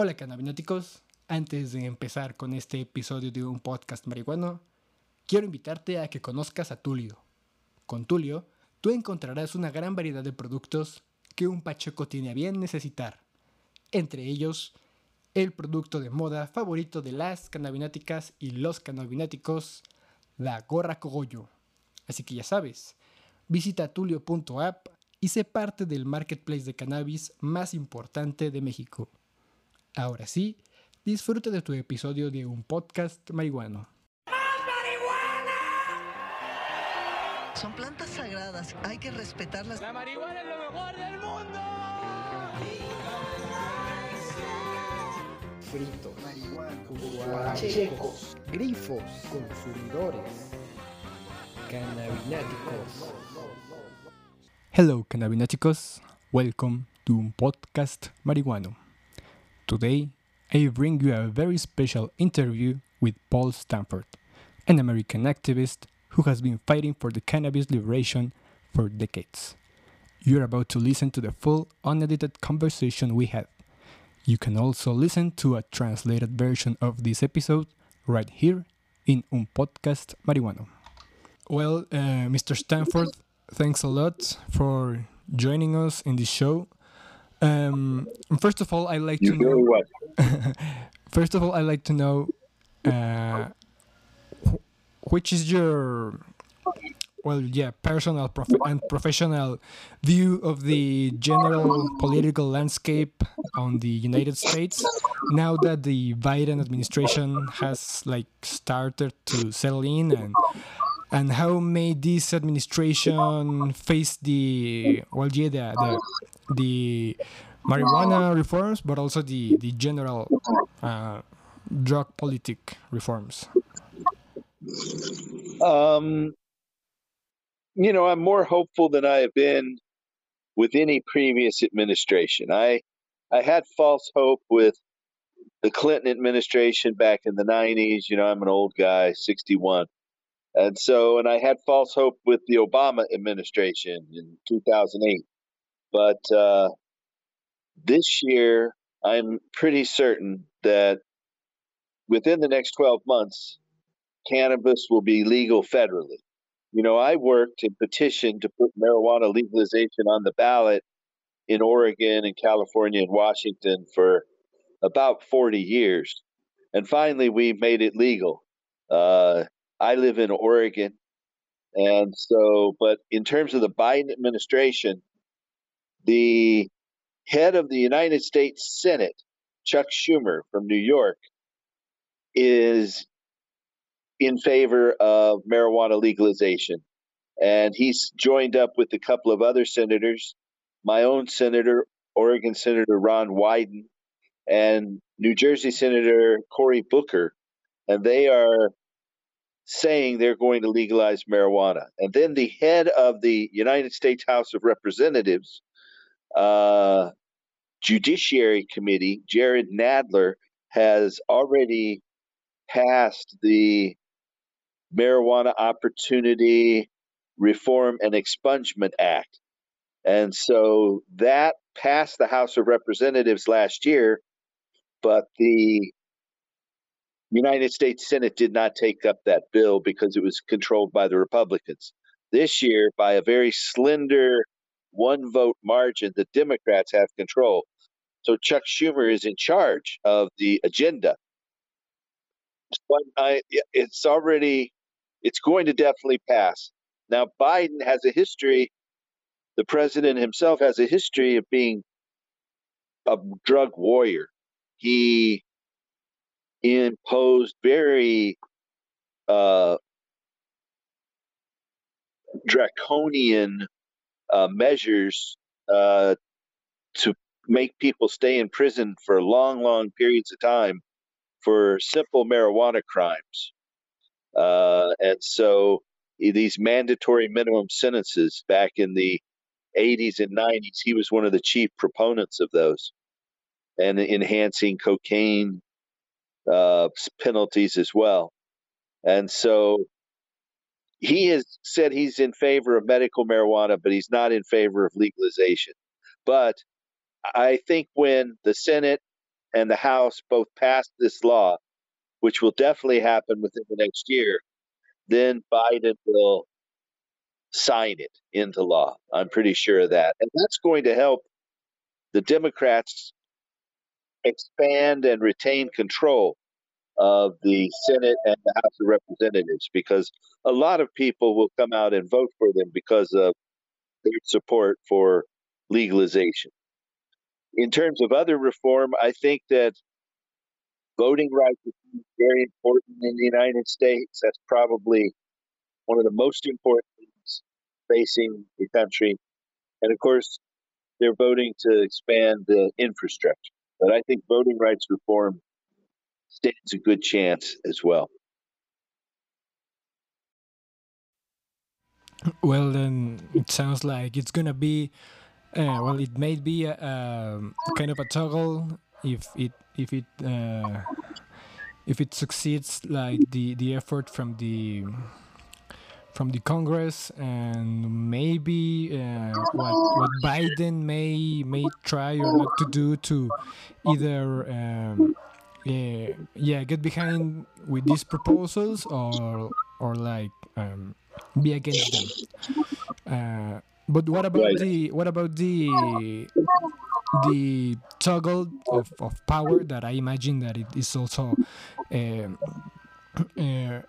Hola cannabináticos, antes de empezar con este episodio de un podcast marihuano, quiero invitarte a que conozcas a Tulio. Con Tulio, tú encontrarás una gran variedad de productos que un pacheco tiene a bien necesitar, entre ellos el producto de moda favorito de las cannabináticas y los cannabináticos, la gorra cogollo. Así que ya sabes, visita tulio.app y sé parte del marketplace de cannabis más importante de México. Ahora sí, disfruta de tu episodio de un podcast marihuano. Son plantas sagradas, hay que respetarlas. La marihuana es lo mejor del mundo. fritos, pachecos, grifos, consumidores, cannabináticos. Hello cannabináticos, welcome to un podcast marihuano. Today, I bring you a very special interview with Paul Stanford, an American activist who has been fighting for the cannabis liberation for decades. You're about to listen to the full, unedited conversation we had. You can also listen to a translated version of this episode right here in Un Podcast. Well, uh, Mr. Stanford, thanks a lot for joining us in this show. Um, first of all, I like You to know. well. First of all, I like to know uh, wh- which is your well, yeah, personal prof- and professional view of the general political landscape on the United States now that the Biden administration has like started to settle in and and how may this administration face the well yeah the the, the marijuana reforms but also the the general uh, drug politic reforms Um, you know, I'm more hopeful than I have been with any previous administration. I I had false hope with the Clinton administration back in the 90s. You know, I'm an old guy, 61. And so, and I had false hope with the Obama administration in 2008. But uh, this year, I'm pretty certain that within the next 12 months, cannabis will be legal federally. You know, I worked and petitioned to put marijuana legalization on the ballot in Oregon and California and Washington for about 40 years. And finally, we made it legal. Uh, I live in Oregon. And so, but in terms of the Biden administration, the head of the United States Senate, Chuck Schumer from New York, is in favor of marijuana legalization. And he's joined up with a couple of other senators, my own senator, Oregon Senator Ron Wyden, and New Jersey Senator Cory Booker. And they are saying they're going to legalize marijuana. And then the head of the United States House of Representatives, uh, Judiciary Committee, Jerrold Nadler, has already passed the Marijuana Opportunity Reform and Expungement Act. And so that passed the House of Representatives last year, but the United States Senate did not take up that bill because it was controlled by the Republicans. This year, by a very slender one vote margin, the Democrats have control. So Chuck Schumer is in charge of the agenda. I, it's already, it's going to definitely pass. Now, Biden has a history, the president himself has a history of being a drug warrior. He imposed very uh, draconian uh, measures uh, to make people stay in prison for long, long periods of time for simple marijuana crimes. Uh, and so these mandatory minimum sentences back in the 80s and 90s, he was one of the chief proponents of those and enhancing cocaine uh, penalties as well. And so he has said he's in favor of medical marijuana, but he's not in favor of legalization. But I think when the Senate and the House both pass this law, which will definitely happen within the next year, then Biden will sign it into law. I'm pretty sure of that. And that's going to help the Democrats expand and retain control of the Senate and the House of Representatives because a lot of people will come out and vote for them because of their support for legalization. In terms of other reform, I think that voting rights is very important in the United States. That's probably one of the most important things facing the country. And of course, they're voting to expand the infrastructure. But I think voting rights reform stands a good chance as well. Well, then it sounds like it's gonna be. Uh, well, it may be a, a, kind of a toggle if it if it uh, if it succeeds, like the the effort from the from the Congress and maybe uh, what what Biden may may try or not to do to either um, yeah, yeah get behind with these proposals or or like um, be against them. Uh, but what about the what about the the toggle of, of power that I imagine that it is also um, uh,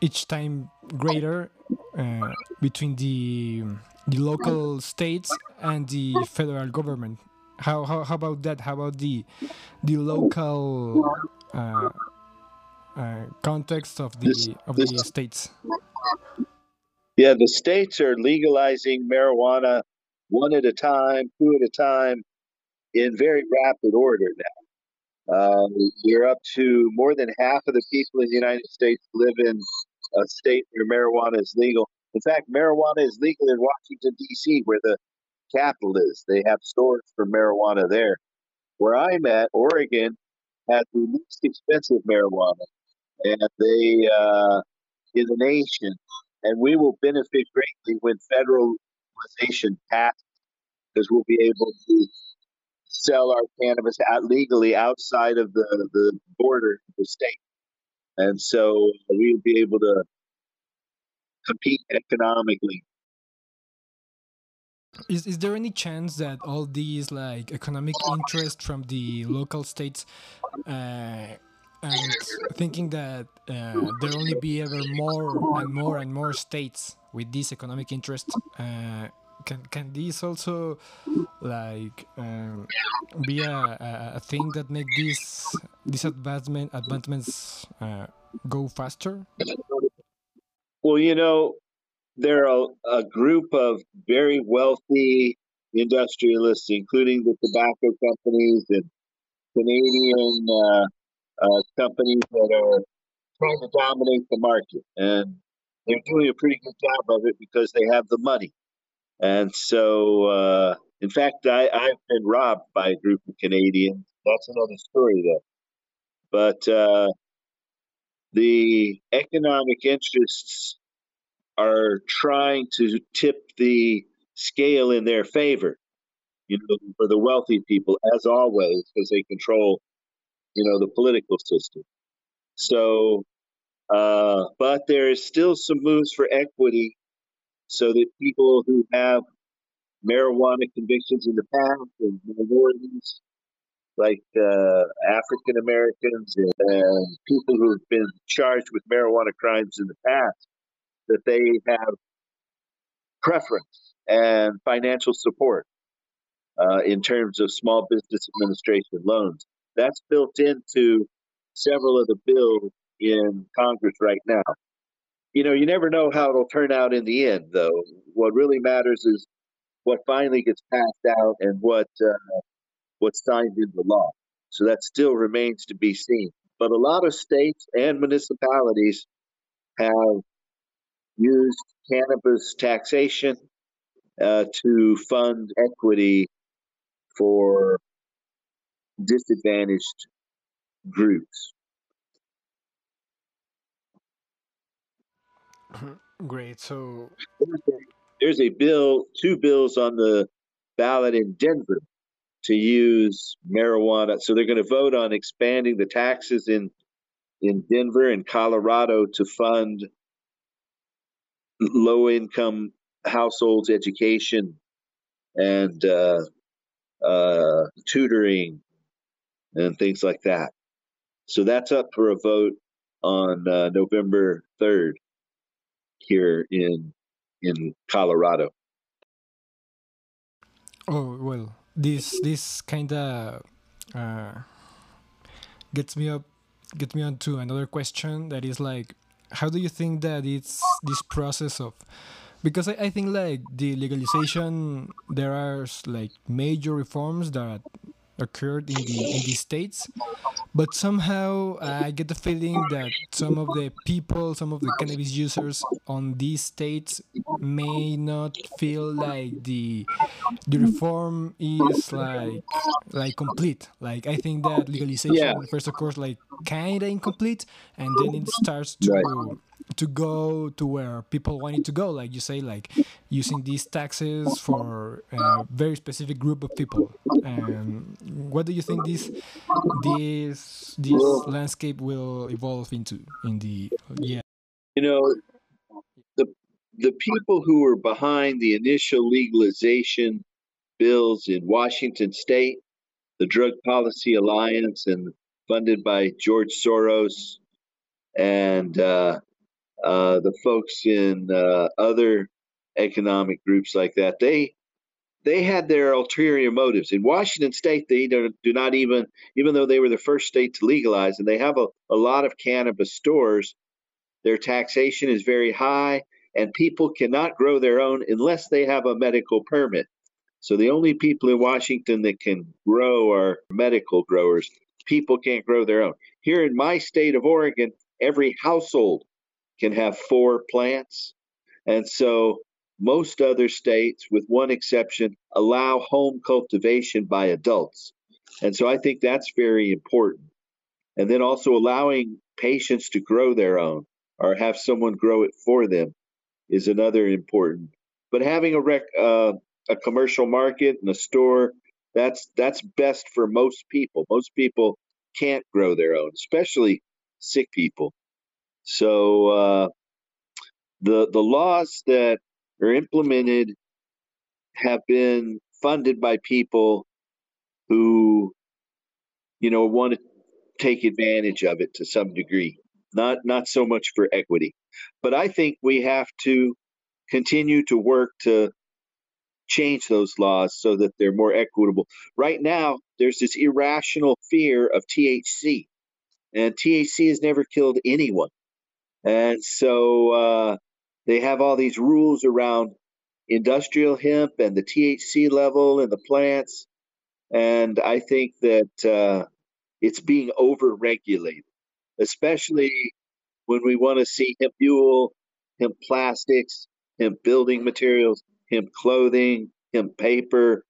each time greater uh, between the the local states and the federal government. How, how, how about that? How about the the local uh, uh, context of the This- of this- the states? Yeah, the states are legalizing marijuana one at a time, two at a time, in very rapid order now. Um, you're up to more than half of the people in the United States live in a state where marijuana is legal. In fact, marijuana is legal in Washington, D.C., where the capital is. They have stores for marijuana there. Where I'm at, Oregon has the least expensive marijuana, and they uh, in the nation and we will benefit greatly when federal legalization passes because we'll be able to sell our cannabis out legally outside of the, the border of the state. And so we'll be able to compete economically. Is, is there any chance that all these like economic interest from the local states uh, and thinking that uh, there only be ever more and more and more states with this economic interest uh, can can these also like um, be a, a, thing that make these these advancement advancements uh, go faster? Well, you know, there are a, a group of very wealthy industrialists, including the tobacco companies and Canadian uh, uh, companies that are trying to dominate the market. And they're doing a pretty good job of it because they have the money. And so, uh, in fact, I, I've been robbed by a group of Canadians. That's another story, though. But uh, the economic interests are trying to tip the scale in their favor, you know, for the wealthy people, as always, because they control, you know, the political system. So, uh, but there is still some moves for equity so that people who have marijuana convictions in the past and minorities like uh, African Americans and, people who have been charged with marijuana crimes in the past, that they have preference and financial support uh, in terms of small business administration loans. That's built into several of the bills in Congress right now. You know, you never know how it'll turn out in the end, though. What really matters is what finally gets passed out and what uh, what's signed into law. So that still remains to be seen. But a lot of states and municipalities have used cannabis taxation uh, to fund equity for disadvantaged groups. Great. So There's a, bill, two bills on the ballot in Denver to use marijuana. So they're going to vote on expanding the taxes in in Denver and Colorado to fund low income households' education and uh, uh, tutoring and things like that. So that's up for a vote on uh, November 3rd here in in Colorado. Oh well, this this kind of uh, gets me up gets me on to another question that is like, how do you think that it's this process of because I, I think like the legalization there are like major reforms that occurred in the in the states but somehow i get the feeling that some of the people some of the cannabis users on these states may not feel like the the reform is like like complete like i think that legalization Yeah. first of course like kind of incomplete and then it starts to Right. To go to where people wanted to go like you say like using these taxes for a very specific group of people. And what do you think this this this landscape will evolve into in the yeah? You know, the the people who were behind the initial legalization bills in Washington State, the Drug Policy Alliance, and funded by George Soros, and uh, uh, the folks in uh, other economic groups like that, they they had their ulterior motives. In Washington State, they don't, do not even, even though they were the first state to legalize, and they have a, a lot of cannabis stores, their taxation is very high, and people cannot grow their own unless they have a medical permit. So the only people in Washington that can grow are medical growers. People can't grow their own. Here in my state of Oregon, every household can have four plants. And so most other states, with one exception, allow home cultivation by adults. And so I think that's very important. And then also allowing patients to grow their own or have someone grow it for them is another important. But having a rec, uh, a commercial market and a store, that's that's best for most people. Most people can't grow their own, especially sick people. So uh, the the laws that are implemented have been funded by people who, you know, want to take advantage of it to some degree. Not not so much for equity, but I think we have to continue to work to change those laws so that they're more equitable. Right now, there's this irrational fear of THC, and THC has never killed anyone. And so uh, they have all these rules around industrial hemp and the THC level in the plants. And I think that uh, it's being over-regulated, especially when we want to see hemp fuel, hemp plastics, hemp building materials, hemp clothing, hemp paper.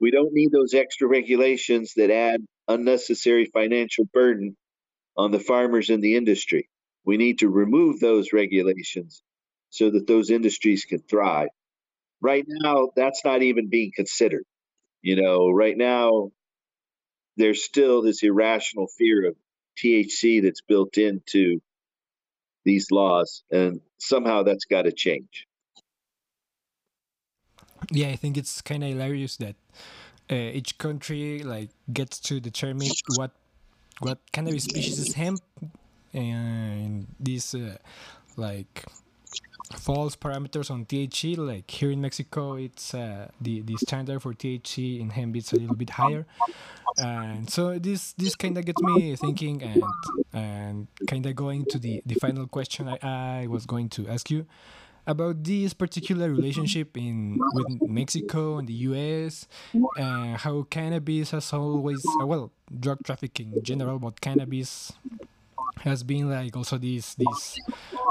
We don't need those extra regulations that add unnecessary financial burden on the farmers and the industry. We need to remove those regulations so that those industries can thrive. Right now, that's not even being considered. You know, right now, there's still this irrational fear of THC that's built into these laws, and somehow that's got to change. yeah i think it's kind of hilarious that uh, each country like gets to determine what what cannabis species is hemp and these uh, like false parameters on THC like here in Mexico it's uh, the the standard for THC in hemp is a little bit higher and so this this kind of gets me thinking and and kind of going to the the final question I, I was going to ask you about this particular relationship in with Mexico and the U.S. Uh, how cannabis has always uh, well drug trafficking in general, but cannabis has been like also this this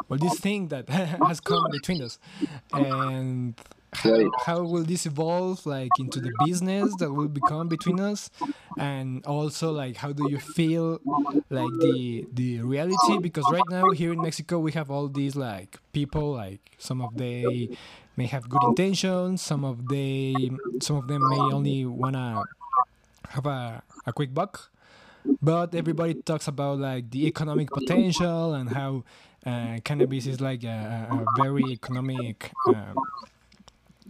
well this thing that has come between us, and how, how will this evolve like into the business that will become between us? And also like how do you feel like the the reality? Because right now here in mexico we have all these like people like some of they may have good intentions some of they some of them may only wanna have a, a quick buck but everybody talks about like the economic potential and how uh, cannabis is like a, a very economic um,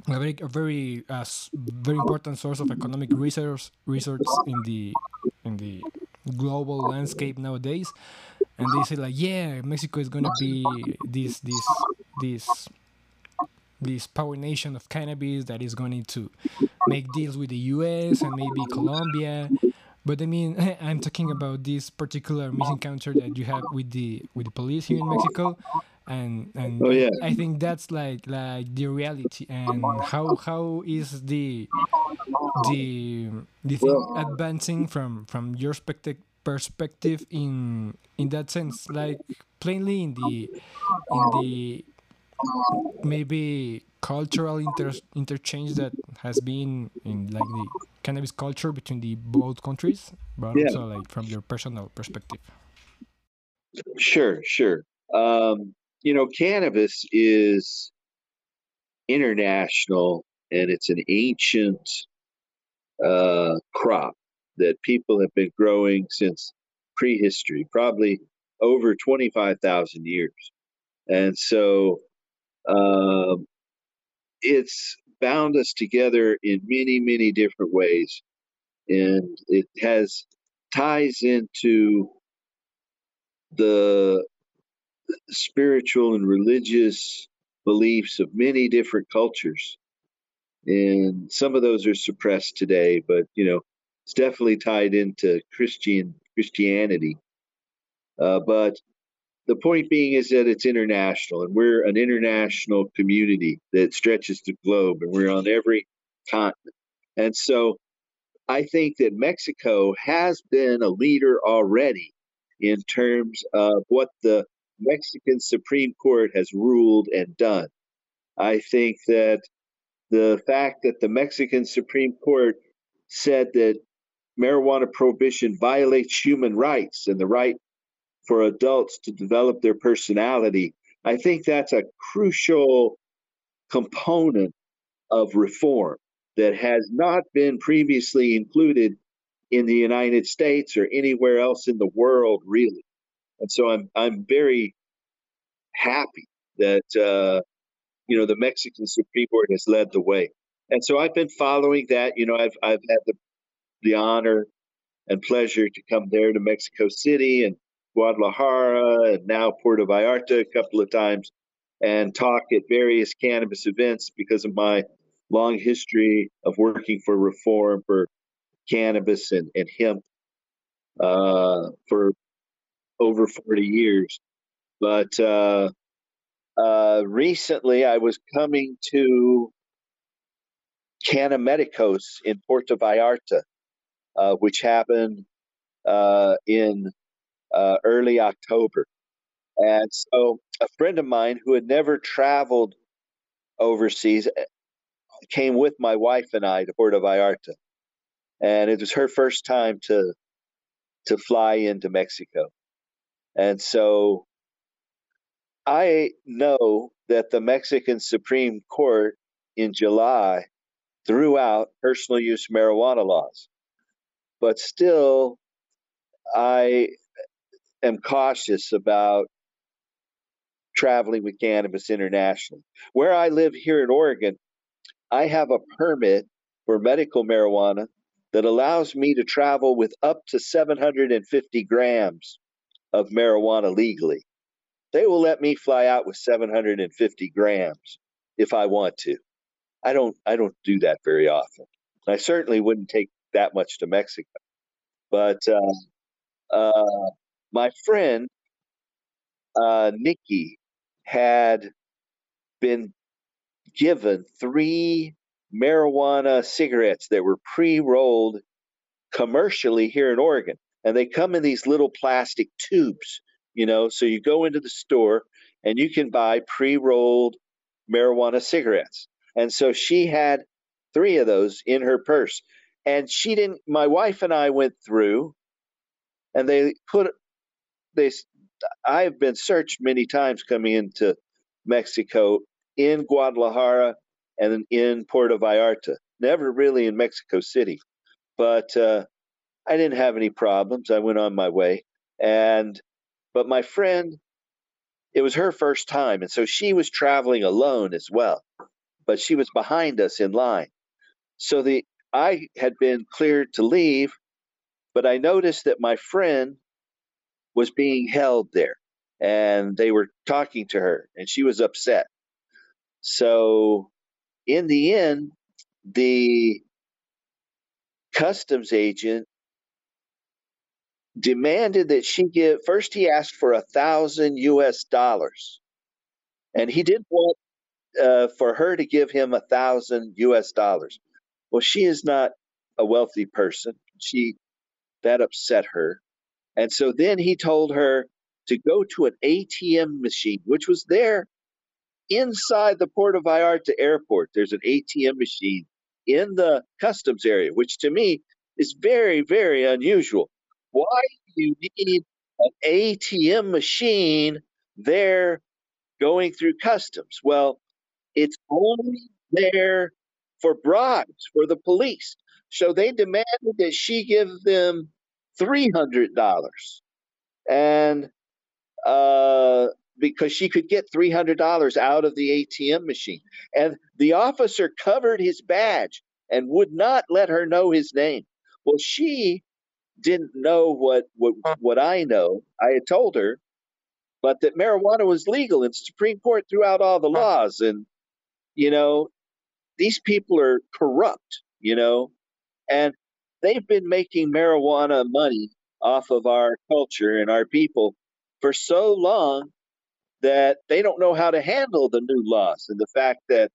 a very, a very, uh, very important source of economic resource resource in the in the global landscape nowadays. And they say like, yeah, Mexico is gonna be this this this this power nation of cannabis that is going to make deals with the U.S. and maybe Colombia. But I mean, I'm talking about this particular misencounter that you have with the with the police here in Mexico, and and Oh, yeah. I think that's like like the reality. And how how is the the the thing advancing from from your perspective perspective in in that sense, like plainly in the in the maybe cultural inter interchange that has been in like the cannabis culture between the both countries, but Yeah. also like from your personal perspective. Sure, sure. Um, you know, cannabis is international and it's an ancient uh, crop that people have been growing since prehistory, probably over 25,000 years. And so um, it's bound us together in many, many different ways. And it has ties into the spiritual and religious beliefs of many different cultures. And some of those are suppressed today, but you know, it's definitely tied into Christian Christianity. Uh, but the point being is that it's international, and we're an international community that stretches the globe, and we're on every continent. And so, I think that Mexico has been a leader already in terms of what the Mexican Supreme Court has ruled and done. I think that the fact that the Mexican Supreme Court said that marijuana prohibition violates human rights and the right for adults to develop their personality, I think that's a crucial component of reform that has not been previously included in the United States or anywhere else in the world, really. And so I'm I'm very happy that uh, you know the Mexican Supreme Court has led the way. And so I've been following that. You know, I've I've had the the honor and pleasure to come there to Mexico City and Guadalajara and now Puerto Vallarta a couple of times and talk at various cannabis events because of my long history of working for reform for cannabis and, and hemp uh, for over 40 years. But uh, uh, recently I was coming to Canamedicos in Puerto Vallarta, uh, which happened uh, in uh, early October. And so a friend of mine who had never traveled overseas eh, came with my wife and I to Puerto Vallarta. And it was her first time to to fly into Mexico. And so I know that the Mexican Supreme Court in July threw out personal use marijuana laws. But still, I am cautious about traveling with cannabis internationally. Where I live here in Oregon, I have a permit for medical marijuana that allows me to travel with up to 750 grams of marijuana legally. They will let me fly out with 750 grams if I want to. I don't I don't do that very often. I certainly wouldn't take that much to Mexico. But uh, uh, my friend uh, Nikki had been given three marijuana cigarettes that were pre-rolled commercially here in Oregon, and they come in these little plastic tubes. You know, so you go into the store and you can buy pre-rolled marijuana cigarettes. And so she had three of those in her purse. And she didn't, my wife and I went through and they put, they, I've been searched many times coming into Mexico in Guadalajara and in Puerto Vallarta, never really in Mexico City. but uh, I didn't have any problems. I went on my way, and but my friend, it was her first time, and so she was traveling alone as well, but she was behind us in line. So the I had been cleared to leave, but I noticed that my friend was being held there, and they were talking to her, and she was upset. So in the end, the customs agent demanded that she give first he asked for a thousand us dollars and he didn't want uh, for her to give him a thousand us dollars. Well she is not a wealthy person. She that upset her and so then he told her to go to an atm machine which was there inside the Puerto Vallarta airport, there's an ATM machine in the customs area, which to me is very, very unusual. Why do you need an ATM machine there going through customs? Well, it's only there for bribes for the police. So they demanded that she give them $300. And uh, because she could get $300 out of the ATM machine. And the officer covered his badge and would not let her know his name. Well, she didn't know what, what, what I know. I had told her, but that marijuana was legal and Supreme Court threw out all the laws. And, you know, these people are corrupt, you know, and they've been making marijuana money off of our culture and our people for so long that they don't know how to handle the new laws and the fact that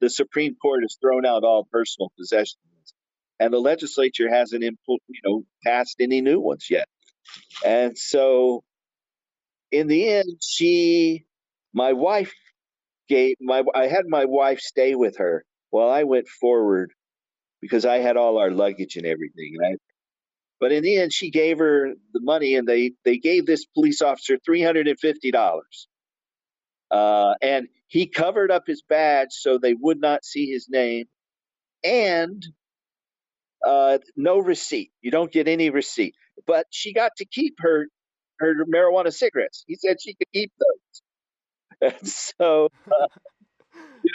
the Supreme Court has thrown out all personal possessions and the legislature hasn't you know passed any new ones yet. And so in the end she my wife gave my I had my wife stay with her while I went forward because I had all our luggage and everything. And I, but in the end, she gave her the money, and they they gave this police officer three hundred and fifty dollars. Uh, and he covered up his badge so they would not see his name, and uh, no receipt. You don't get any receipt. But she got to keep her her marijuana cigarettes. He said she could keep those. And so, uh,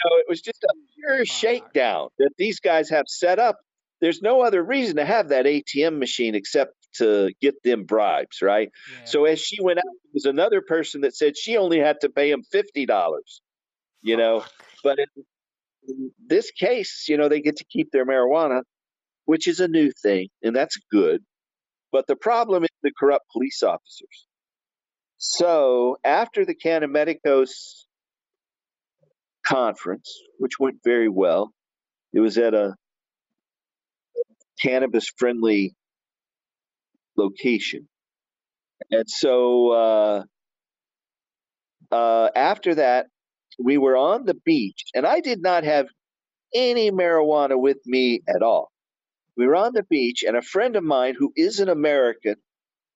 know, it was just a pure shakedown that these guys have set up. There's no other reason to have that ATM machine except to get them bribes, right? Yeah. So as she went out, there was another person that said she only had to pay him fifty dollars, you know. But in, in this case, you know, they get to keep their marijuana, which is a new thing, and that's good. But the problem is the corrupt police officers. So after the Canamedicos conference, which went very well, it was at a cannabis friendly location. And so uh, uh, after that, we were on the beach, and I did not have any marijuana with me at all. We were on the beach, and a friend of mine who is an American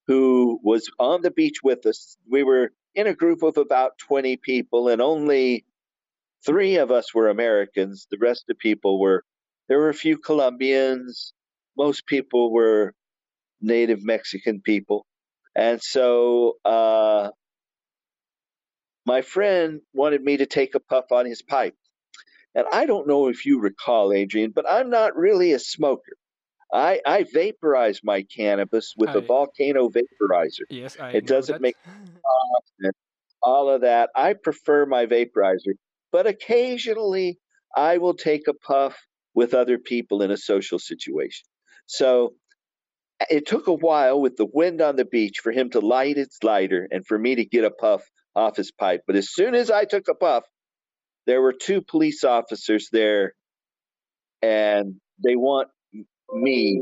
who was on the beach with us, we were in a group of about 20 people, and only three of us were Americans. The rest of the people were, there were a few Colombians. Most people were native Mexican people. And so uh, my friend wanted me to take a puff on his pipe. And I don't know if you recall, Adrian, but I'm not really a smoker. I, I vaporize my cannabis with I, a volcano vaporizer. Yes, I it doesn't that. make all of that. I prefer my vaporizer, but occasionally I will take a puff with other people in a social situation. So it took a while with the wind on the beach for him to light his lighter and for me to get a puff off his pipe. But as soon as I took a puff, there were two police officers there, and they want me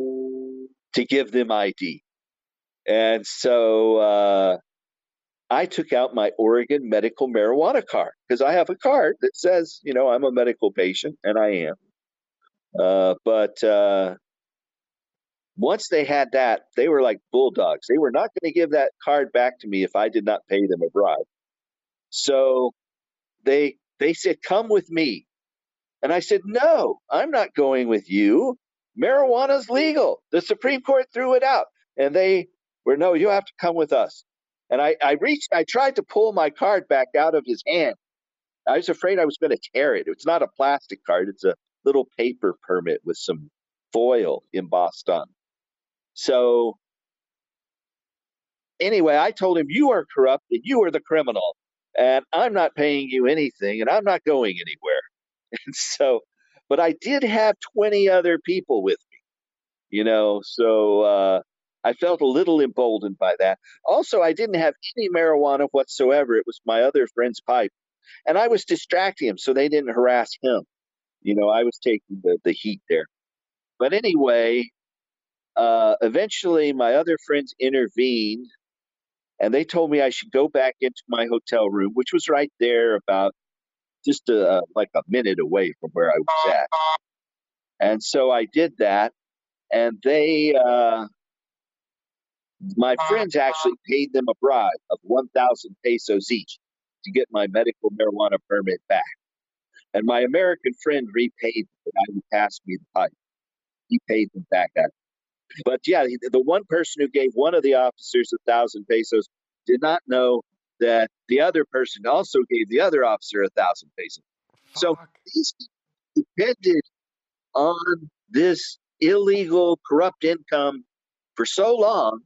to give them ID. And so uh, I took out my Oregon medical marijuana card because I have a card that says, you know, I'm a medical patient, and I am. Uh, but uh, once they had that, they were like bulldogs. They were not going to give that card back to me if I did not pay them a bribe. So they they said, "Come with me," and I said, "No, I'm not going with you. marijuana's legal. The Supreme Court threw it out. And they were, no, you have to come with us. And I, I reached, I tried to pull my card back out of his hand. I was afraid I was going to tear it. It's not a plastic card, it's a little paper permit with some foil embossed on. So, anyway, I told him, You are corrupt and you are the criminal, and I'm not paying you anything and I'm not going anywhere. And so, but I did have 20 other people with me, you know, so uh, I felt a little emboldened by that. Also, I didn't have any marijuana whatsoever. It was my other friend's pipe. And I was distracting him so they didn't harass him. You know, I was taking the, the heat there. But anyway, uh, eventually my other friends intervened and they told me I should go back into my hotel room, which was right there about just a, uh, like a minute away from where I was at. And so I did that. And they, uh, my uh, friends actually um, paid them a bribe of 1,000 pesos each to get my medical marijuana permit back. And my American friend repaid the guy who passed me the pipe. He paid them back that. But yeah, the one person who gave one of the officers a thousand pesos did not know that the other person also gave the other officer a thousand pesos. So these depended on this illegal, corrupt income for so long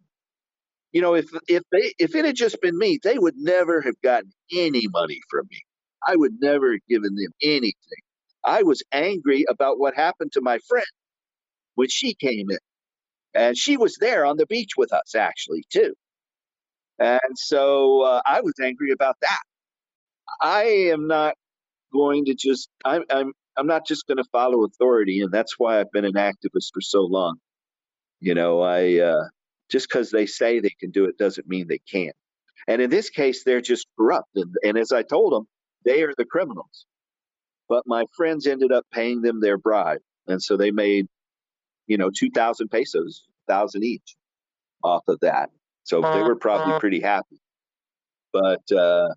you know, if if they if it had just been me, they would never have gotten any money from me. I would never have given them anything. I was angry about what happened to my friend when she came in. And she was there on the beach with us, actually, too. And so uh, I was angry about that. I am not going to just, I'm, I'm, I'm not just going to follow authority. And that's why I've been an activist for so long. You know, I, uh, just because they say they can do it doesn't mean they can't. And in this case, they're just corrupt. And, and as I told them, they are the criminals. But my friends ended up paying them their bribe. And so they made, you know, 2,000 pesos, 1,000 each off of that. So they were probably pretty happy. But uh,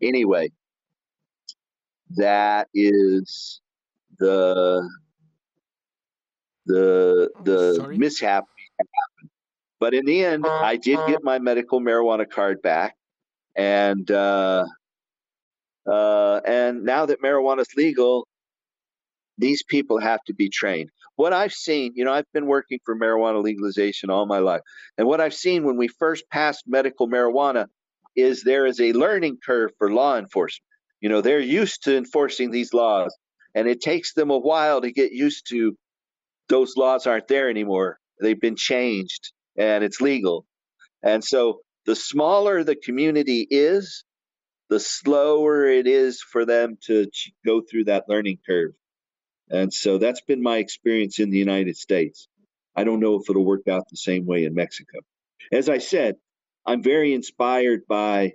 anyway, that is the the the Sorry? mishap. But in the end, I did get my medical marijuana card back, and uh, uh, and now that marijuana is legal, these people have to be trained. What I've seen, you know, I've been working for marijuana legalization all my life, and what I've seen when we first passed medical marijuana is there is a learning curve for law enforcement. You know, they're used to enforcing these laws, and it takes them a while to get used to those laws aren't there anymore they've been changed and it's legal. And so the smaller the community is, the slower it is for them to go through that learning curve. And so that's been my experience in the United States. I don't know if it'll work out the same way in Mexico. As I said, I'm very inspired by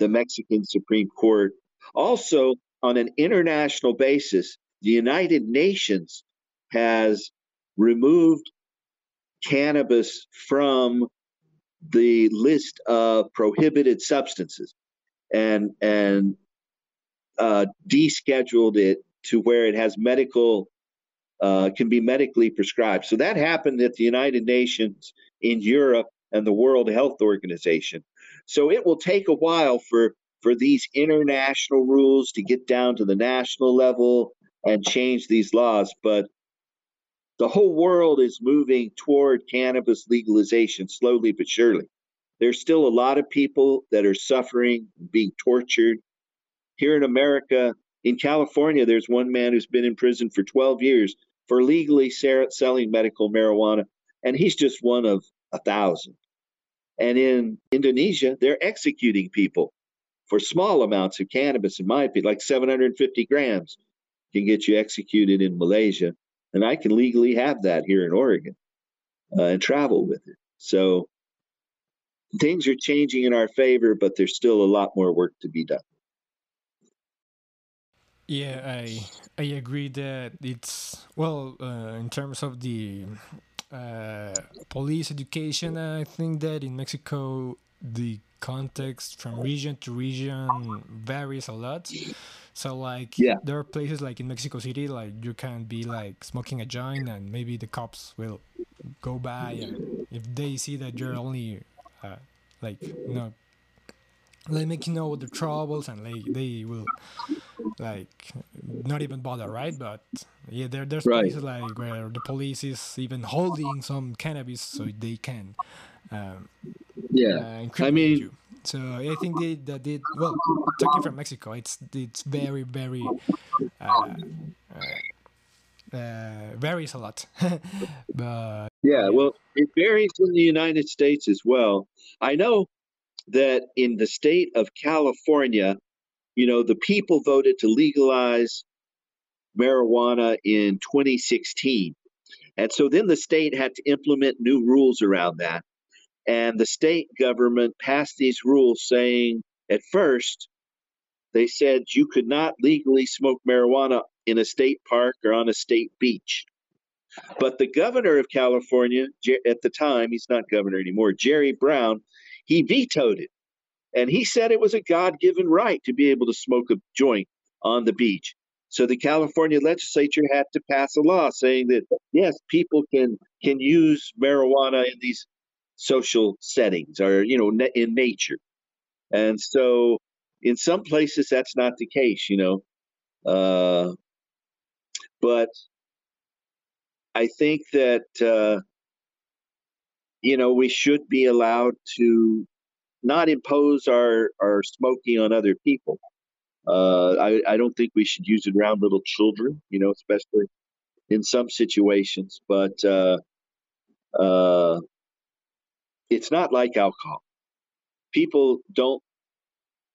the Mexican Supreme Court. Also, on an international basis, the United Nations has removed cannabis from the list of prohibited substances and and uh, descheduled it to where it has medical uh, can be medically prescribed. So that happened at the United Nations in Europe and the World Health Organization. So it will take a while for for these international rules to get down to the national level and change these laws. But the whole world is moving toward cannabis legalization slowly but surely. There's still a lot of people that are suffering, being tortured. Here in America, in California, there's one man who's been in prison for 12 years for legally selling medical marijuana, and he's just one of a thousand. And in Indonesia, they're executing people for small amounts of cannabis, in my opinion, like 750 grams can get you executed in Malaysia and I can legally have that here in Oregon uh, and travel with it. So things are changing in our favor, but there's still a lot more work to be done. Yeah, I I agree that it's well uh, in terms of the uh, police education. I think that in Mexico the context from region to region varies a lot. So like Yeah. there are places like in Mexico City like you can be like smoking a joint and maybe the cops will go by and if they see that you're only uh, like you know they make you know the troubles and like they will like not even bother right but yeah there there's Right. places like where the police is even holding some cannabis so they can um, Yeah. uh, incriminate mean- you. So I think they that did well. Talking from Mexico, it's it's very very uh, uh, uh, varies a lot. but Yeah, well, it varies in the United States as well. I know that in the state of California, you know, the people voted to legalize marijuana in 2016. And so then the state had to implement new rules around that. And the state government passed these rules saying at first, they said you could not legally smoke marijuana in a state park or on a state beach. But the governor of California, at the time, he's not governor anymore, Jerry Brown, he vetoed it. And he said it was a God given right to be able to smoke a joint on the beach. So the California legislature had to pass a law saying that, yes, people can, can use marijuana in these social settings or, you know, in nature. And so in some places, that's not the case, you know. Uh, but I think that uh, you know we should be allowed to not impose our our smoking on other people. Uh, I I don't think we should use it around little children, you know, especially in some situations. But uh, uh, it's not like alcohol. People don't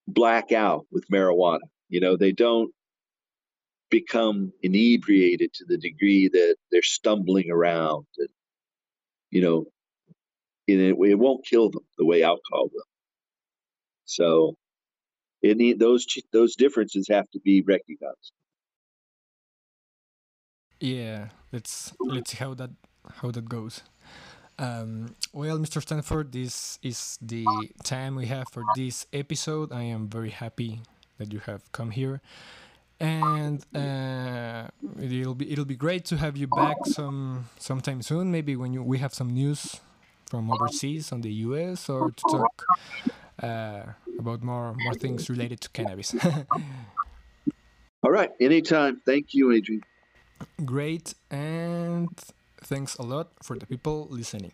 black out with marijuana. You know, they don't become inebriated to the degree that they're stumbling around and you know and it, it won't kill them the way alcohol will so it need, those those differences have to be recognized yeah, let's let's see how that how that goes. Um, well, Mr. Stanford, this is the time we have for this episode. I am very happy that you have come here, and uh, it'll be it'll be great to have you back some sometime soon. Maybe when you, we have some news from overseas on the U.S. or to talk uh, about more more things related to cannabis. all right anytime thank you adrian Great, and thanks a lot for the people listening.